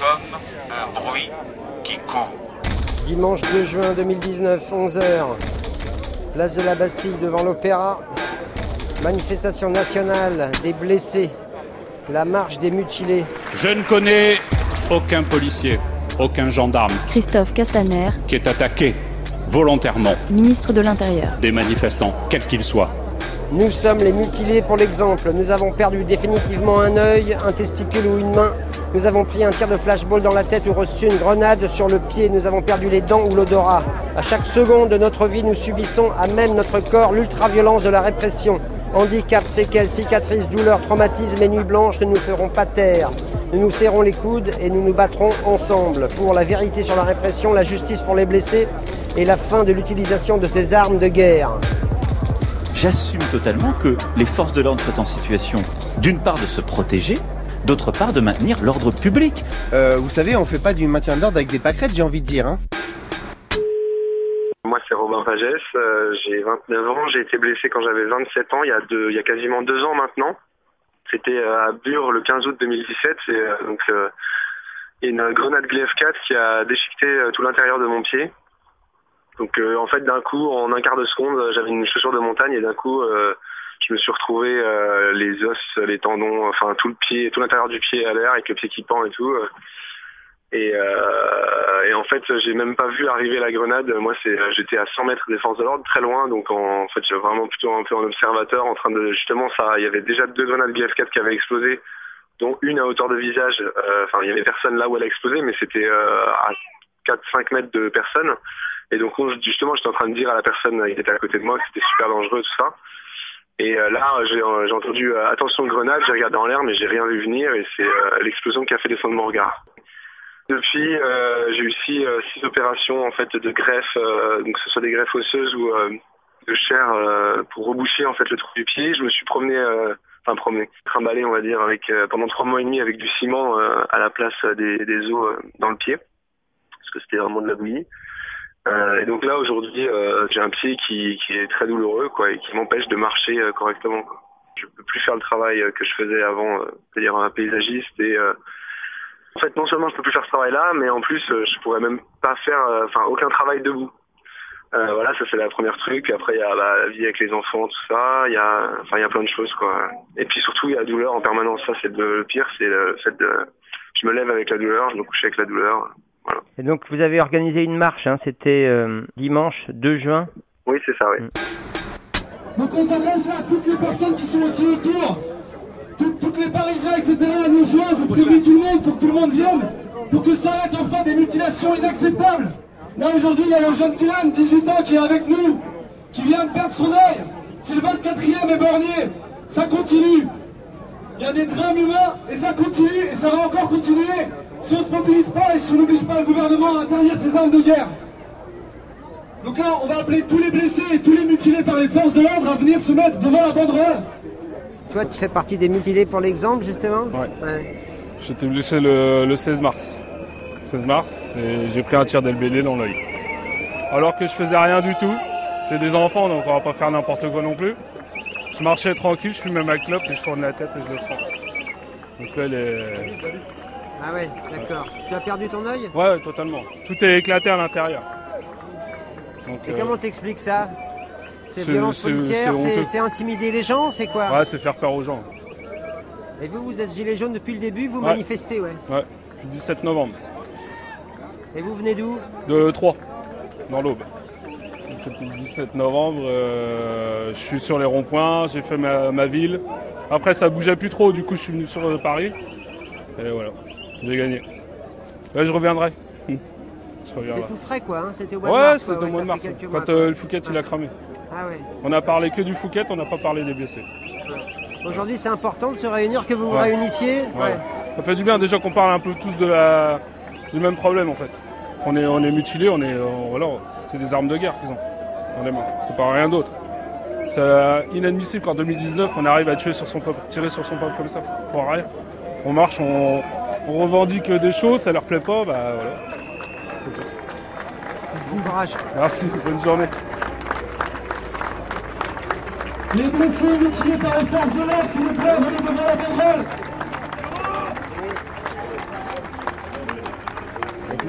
comme un bruit qui court. Dimanche 2 juin 2019, 11h. Place de la Bastille devant l'Opéra. Manifestation nationale des blessés. La marche des mutilés. Je ne connais aucun policier, aucun gendarme Christophe Castaner, qui est attaqué volontairement ministre de l'Intérieur. des manifestants, quels qu'ils soient. Nous sommes les mutilés pour l'exemple. Nous avons perdu définitivement un œil, un testicule ou une main. Nous avons pris un tir de flashball dans la tête ou reçu une grenade sur le pied. Nous avons perdu les dents ou l'odorat. À chaque seconde de notre vie, nous subissons à même notre corps l'ultraviolence de la répression. Handicap, séquelles, cicatrices, douleurs, traumatismes et nuits blanches ne nous feront pas taire. Nous nous serrons les coudes et nous nous battrons ensemble pour la vérité sur la répression, la justice pour les blessés et la fin de l'utilisation de ces armes de guerre. J'assume totalement que les forces de l'ordre soient en situation, d'une part, de se protéger, d'autre part, de maintenir l'ordre public. Euh, vous savez, on fait pas du maintien d'ordre avec des pâquerettes, j'ai envie de dire. Hein. Moi, c'est Robin Pagès, euh, j'ai 29 ans, j'ai été blessé quand j'avais 27 ans, il y a, deux, il y a quasiment deux ans maintenant. C'était euh, à Bure le 15 août 2017, et, euh, donc euh, il y a une grenade Glaive 4 qui a déchiqueté euh, tout l'intérieur de mon pied. Donc euh, en fait, d'un coup, en un quart de seconde, j'avais une chaussure de montagne et d'un coup, euh, je me suis retrouvé euh, les os, les tendons, enfin tout le pied, tout l'intérieur du pied à l'air avec le pied qui pend et tout. Et, en fait, j'ai même pas vu arriver la grenade. Moi, c'est, j'étais à 100 mètres des forces de l'ordre, très loin. Donc, en, fait, j'ai vraiment plutôt un peu en observateur, en train de justement ça. Il y avait déjà deux grenades GF4 qui avaient explosé, dont une à hauteur de visage. Enfin, il y avait personne là où elle a explosé, mais c'était à 4-5 mètres de personne. Et donc, justement, j'étais en train de dire à la personne qui était à côté de moi que c'était super dangereux tout ça. Et euh, là, j'ai euh, entendu euh, attention grenade. J'ai regardé en l'air, mais j'ai rien vu venir. Et c'est l'explosion qui a fait descendre mon regard. Depuis, j'ai eu six, opérations en fait de greffe, donc que ce soit des greffes osseuses ou de chair pour reboucher en fait le trou du pied. Je me suis promené, enfin promené, trimballé on va dire pendant trois mois et demi avec du ciment à la place des, des os dans le pied parce que c'était vraiment de la bouillie. Euh, et donc là aujourd'hui, euh, j'ai un pied qui, qui est très douloureux quoi et qui m'empêche de marcher euh, correctement. Quoi. Je peux plus faire le travail euh, que je faisais avant, euh, c'est-à-dire un paysagiste et euh, en fait, non seulement je peux plus faire ce travail-là, mais en plus, euh, je pourrais même pas faire, euh, enfin, aucun travail debout. Euh, voilà, ça c'est la première truc. Après, il y a bah, la vie avec les enfants, tout ça. Il y a, enfin, il y a plein de choses, quoi. Et puis surtout, il y a la douleur en permanence. Ça, c'est le pire, c'est le fait de, je me lève avec la douleur, je me couche avec la douleur. Voilà. Et donc vous avez organisé une marche, hein, c'était euh, dimanche 2 juin. Oui, c'est ça, oui. Donc on s'adresse là à toutes les personnes qui sont aussi autour, Tout- toutes les Parisiens, etc. à nous joindre. Je prie tout le monde, il faut que tout le monde vienne pour que s'arrête enfin des mutilations inacceptables. Là aujourd'hui, il y a un jeune Dylan, 18 ans, qui est avec nous, qui vient de perdre son œil. C'est le 24e éborgné. Ça continue. Il y a des drames humains et ça continue et ça va encore continuer si on ne se mobilise pas et si on n'oblige pas le gouvernement à interdire ces armes de guerre. Donc là, on va appeler tous les blessés et tous les mutilés par les forces de l'ordre à venir se mettre devant la banderole. Toi, tu fais partie des mutilés pour l'exemple, justement Ouais. J'étais blessé le, le 16 mars. 16 mars, et j'ai pris un tir d'LBD dans l'œil. Alors que je faisais rien du tout. J'ai des enfants, donc on va pas faire n'importe quoi non plus. Je marchais tranquille, je fumais ma clope et je tourne la tête et je le prends. Donc là, elle est... Ah ouais, d'accord. Tu as perdu ton œil? Ouais, totalement. Tout est éclaté à l'intérieur. Et euh, comment t'expliques ça? C'est violence c'est- policière, c'est intimider les gens, c'est quoi? Ouais, c'est faire peur aux gens. Et vous, vous êtes gilet jaune depuis le début, vous Ouais. manifestez, ouais. Ouais, du 17 novembre. Et vous venez d'où? De 3, dans l'Aube. Depuis le 17 novembre, euh, je suis sur les ronds-points, j'ai fait ma, ma ville. Après, ça bougeait plus trop, du coup, je suis venu sur euh, Paris. Et voilà, j'ai gagné. Là, je reviendrai. je C'est tout frais, quoi. hein, C'était au mois de Ouais, mars. c'était quoi, au mois de mars. Quand quoi. euh, le Fouquet, il a cramé. Ah ouais. On a parlé que du Fouquet, on n'a pas parlé des blessés. Aujourd'hui, c'est important de se réunir, que vous vous Ouais. réunissiez. Ouais. Ça fait du bien déjà qu'on parle un peu tous de la, du même problème en fait. On est, on est mutilés, on est, voilà, c'est des armes de guerre qu'ils ont dans les mains. C'est pas rien d'autre. C'est inadmissible qu'en 2019 on arrive à tuer sur son peuple, tirer sur son peuple comme ça, pour rien. On marche, on, on revendique des choses, ça leur plaît pas, bah voilà. Bon courage. Merci, bonne journée. Les blessés mutilés par les forces de l'ordre, s'il vous plaît, venez devant la banderole.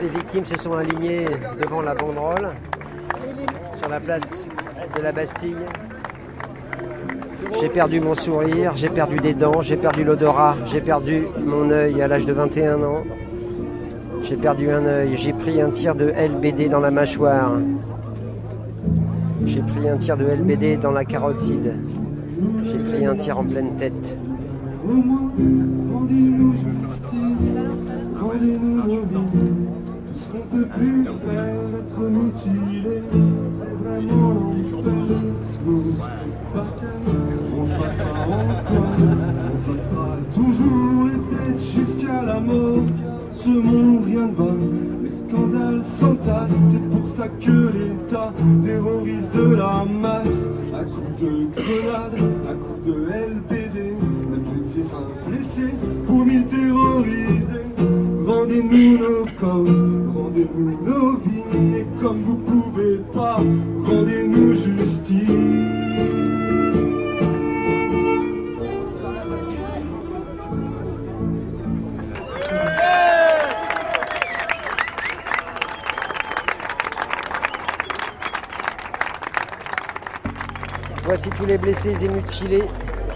les victimes se sont alignées devant la banderole sur la place de la Bastille. J'ai perdu mon sourire, j'ai perdu des dents, j'ai perdu l'odorat, j'ai perdu mon œil à l'âge de 21 ans. J'ai perdu un œil, j'ai pris un tir de LBD dans la mâchoire. J'ai pris un tir de LBD dans la carotide. J'ai pris un tir en pleine tête. On peut plus faire être mutilé, c'est vraiment l'enfer. On se battra encore, on se battra toujours les têtes jusqu'à la mort. Ce monde rien ne va, les scandales s'entassent, c'est pour ça que l'État terrorise la masse. À coups de grenades, à coups de LBD, même petit un blessé pour mille terrorisés. Rendez-nous nos corps, rendez-nous nos vies, et comme vous pouvez pas, rendez-nous justice. Voici tous les blessés et mutilés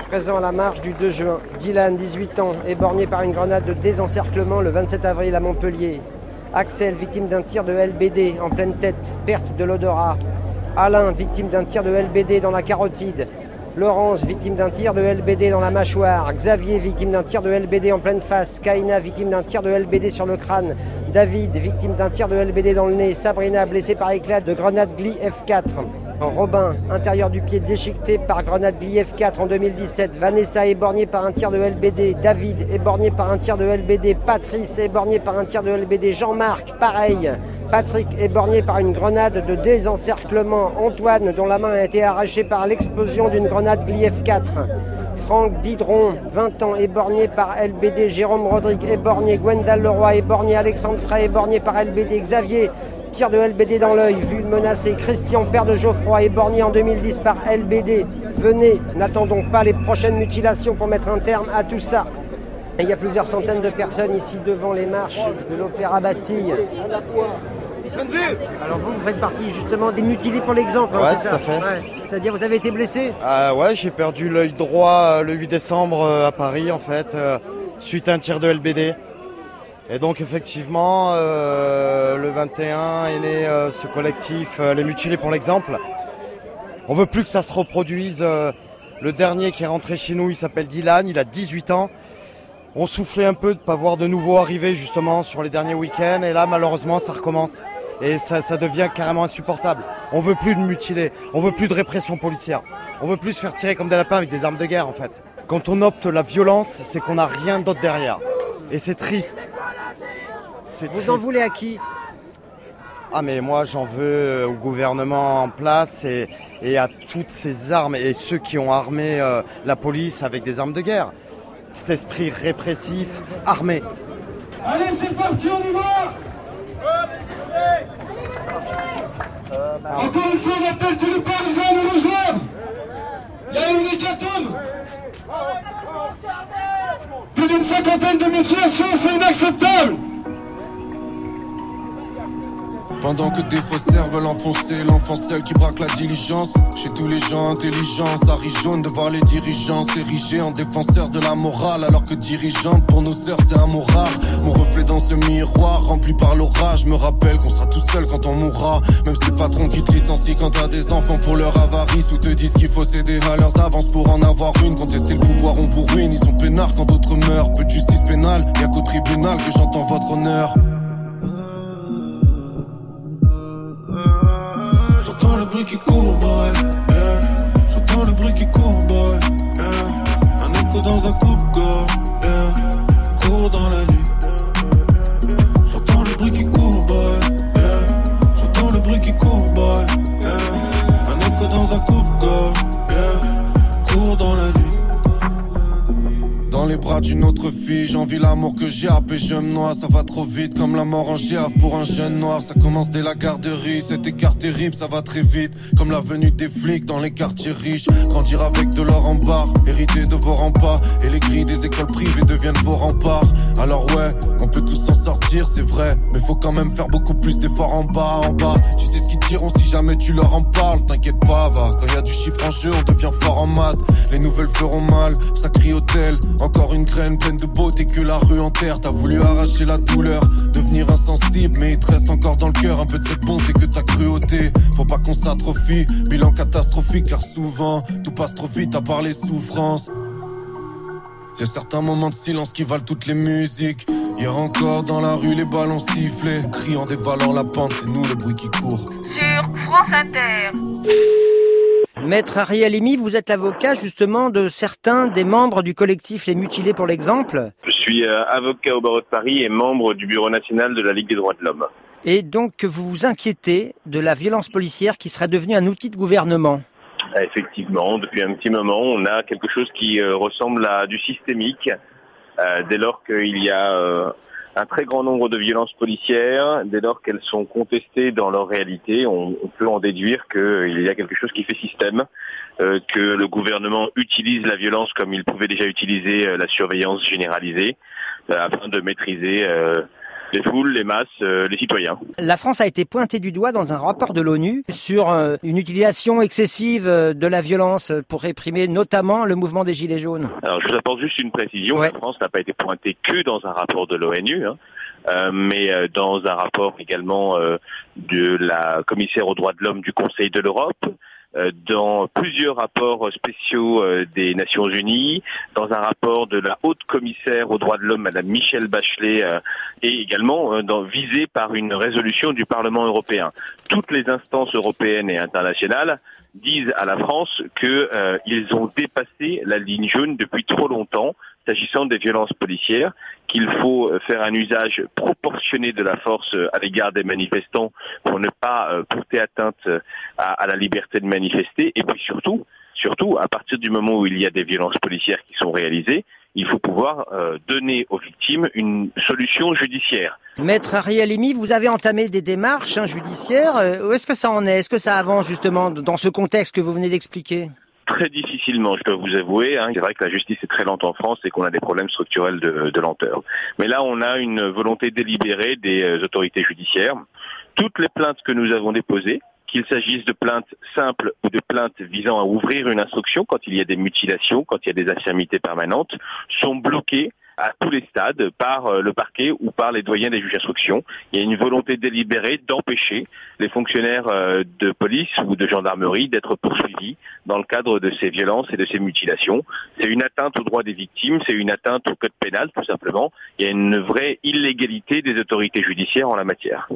présents à la marche du 2 juin. Dylan, 18 ans, éborgné par une grenade de désencerclement le 27 avril à Montpellier. Axel, victime d'un tir de LBD en pleine tête, perte de l'odorat. Alain, victime d'un tir de LBD dans la carotide. Laurence, victime d'un tir de LBD dans la mâchoire. Xavier, victime d'un tir de LBD en pleine face. Kaina, victime d'un tir de LBD sur le crâne. David, victime d'un tir de LBD dans le nez. Sabrina, blessée par éclat de grenade Gli F4. Robin, intérieur du pied déchiqueté par grenade Gli F4 en 2017. Vanessa, éborgnée par un tir de LBD. David, éborgné par un tir de LBD. Patrice, éborgné par un tir de LBD. Jean-Marc, pareil. Patrick, éborgné par une grenade de désencerclement. Antoine, dont la main a été arrachée par l'explosion d'une grenade Gli F4. Franck Didron, 20 ans, éborgné par LBD. Jérôme Rodrigue, éborgné. Gwendal Leroy, éborgné. Alexandre Frey, éborgné par LBD. Xavier, tir de LBD dans l'œil, vu menacé. Christian, père de Geoffroy, éborgné en 2010 par LBD. Venez, n'attendons pas les prochaines mutilations pour mettre un terme à tout ça. Il y a plusieurs centaines de personnes ici devant les marches de l'Opéra Bastille. Alors vous, vous faites partie justement des mutilés pour l'exemple, hein, Ouais, c'est tout ça à fait. Ouais. C'est-à-dire vous avez été blessé Ah ouais, j'ai perdu l'œil droit euh, le 8 décembre euh, à Paris en fait, euh, suite à un tir de LBD. Et donc effectivement, euh, le 21 est né euh, ce collectif euh, Les Mutilés pour l'exemple. On veut plus que ça se reproduise. le dernier qui est rentré chez nous, il s'appelle Dylan, il a 18 ans. On soufflait un peu de ne pas voir de nouveaux arriver justement sur les derniers week-ends et là malheureusement ça recommence et ça, ça devient carrément insupportable. On veut plus de mutilés, on veut plus de répression policière, on veut plus se faire tirer comme des lapins avec des armes de guerre en fait. Quand on opte la violence, c'est qu'on n'a rien d'autre derrière et c'est triste. Vous en voulez à qui? Ah mais moi j'en veux euh, au gouvernement en place et, et à toutes ces armes et ceux qui ont armé euh, la police avec des armes de guerre. Cet esprit répressif, armé. Allez, c'est parti, on y va! Encore une fois, on appelle tous les Parisiens à nous rejoindre! Il y a une hécatombe! Plus d'une cinquantaine de mutilations, c'est inacceptable Pendant que des faussaires veulent enfoncer l'enfant seul qui braque la diligence. Chez tous les gens intelligents, rit jaune de voir les dirigeants s'ériger en défenseurs de la morale Alors que dirigeante pour nos sœurs c'est un mot rare. Mon reflet dans ce miroir rempli par l'orage Me rappelle qu'on sera tout seul quand on mourra. Même ces patrons qui te licencient quand t'as des enfants pour leur avarice Ou te disent qu'il faut céder à leurs avances pour en avoir une. Contester le pouvoir on vous ruine, ils sont peinards. Quand d'autres meurent Peu de justice pénale, y'a qu'au tribunal que j'entends votre honneur J'entends le bruit qui court, boy. Et je me noie, ça va trop vite comme la mort en girafe pour un jeune noir, ça commence dès la garderie, cet écart terrible, ça va très vite, comme la venue des flics dans les quartiers riches, grandir avec de l'or en barre, hériter de vos remparts, et les grilles des écoles privées deviennent vos remparts, alors ouais, on peut tous s'en sortir c'est vrai. Mais faut quand même faire beaucoup plus d'efforts en bas, en bas. Tu sais si jamais tu leur en parles. T'inquiète pas, va. Quand y a du chiffre en jeu, on devient fort en maths. Les nouvelles feront mal, ça crie hôtel. Encore une graine pleine de beauté que la rue enterre. T'as voulu arracher la douleur, devenir insensible. Mais il te reste encore dans le cœur un peu de cette bonté que ta cruauté. Faut pas qu'on s'atrophie, bilan catastrophique car souvent tout passe trop vite à part les souffrances. Y a certains moments de silence qui valent toutes les musiques. Hier encore dans la rue les ballons sifflés, criant dévalant la pente, c'est nous le bruit qui court. Sur France Inter. Maître Ariel Emi, vous êtes l'avocat justement de certains des membres du collectif Les Mutilés pour l'exemple. Je suis euh, avocat au barreau de Paris et membre du bureau national de la Ligue des droits de l'homme. Et donc que vous vous inquiétez de la violence policière qui serait devenue un outil de gouvernement. Effectivement, depuis un petit moment, on a quelque chose qui euh, ressemble à du systémique, dès lors qu'il y a euh, un très grand nombre de violences policières, dès lors qu'elles sont contestées dans leur réalité, on, peut en déduire qu'il y a quelque chose qui fait système, euh, que le gouvernement utilise la violence comme il pouvait déjà utiliser euh, la surveillance généralisée, euh, afin de maîtriser euh, les foules, les masses, euh, les citoyens. La France a été pointée du doigt dans un rapport de l'ONU sur euh, une utilisation excessive euh, de la violence pour réprimer notamment le mouvement des Gilets jaunes. Alors, je vous apporte juste une précision. La France n'a pas été pointée que dans un rapport de l'ONU, hein, euh, mais euh, dans un rapport également euh, de la commissaire aux droits de l'homme du Conseil de l'Europe, dans plusieurs rapports spéciaux euh, des Nations Unies, dans un rapport de la haute commissaire aux droits de l'homme, Madame Michelle Bachelet, euh, et également euh, dans, visé par une résolution du Parlement européen. Toutes les instances européennes et internationales disent à la France qu'ils ont dépassé la ligne jaune depuis trop longtemps s'agissant des violences policières, qu'il faut euh, faire un usage proportionné de la force euh, à l'égard des manifestants pour ne pas euh, porter atteinte à, la liberté de manifester, et puis surtout, surtout, à partir du moment où il y a des violences policières qui sont réalisées, il faut pouvoir donner aux victimes une solution judiciaire. Maître Ariel Emi, vous avez entamé des démarches hein, judiciaires. Où est-ce que ça en est? Est-ce que ça avance justement dans ce contexte que vous venez d'expliquer? Très difficilement, je dois vous avouer. Hein. C'est vrai que la justice est très lente en France et qu'on a des problèmes structurels de, de lenteur. Mais là, on a une volonté délibérée des euh, autorités judiciaires. Toutes les plaintes que nous avons déposées, qu'il s'agisse de plaintes simples ou de plaintes visant à ouvrir une instruction quand il y a des mutilations, quand il y a des infirmités permanentes, sont bloquées à tous les stades par euh, le parquet ou par les doyens des juges d'instruction. Il y a une volonté délibérée d'empêcher les fonctionnaires euh, de police ou de gendarmerie d'être poursuivis dans le cadre de ces violences et de ces mutilations. C'est une atteinte aux droits des victimes, c'est une atteinte au code pénal tout simplement. Il y a une vraie illégalité des autorités judiciaires en la matière.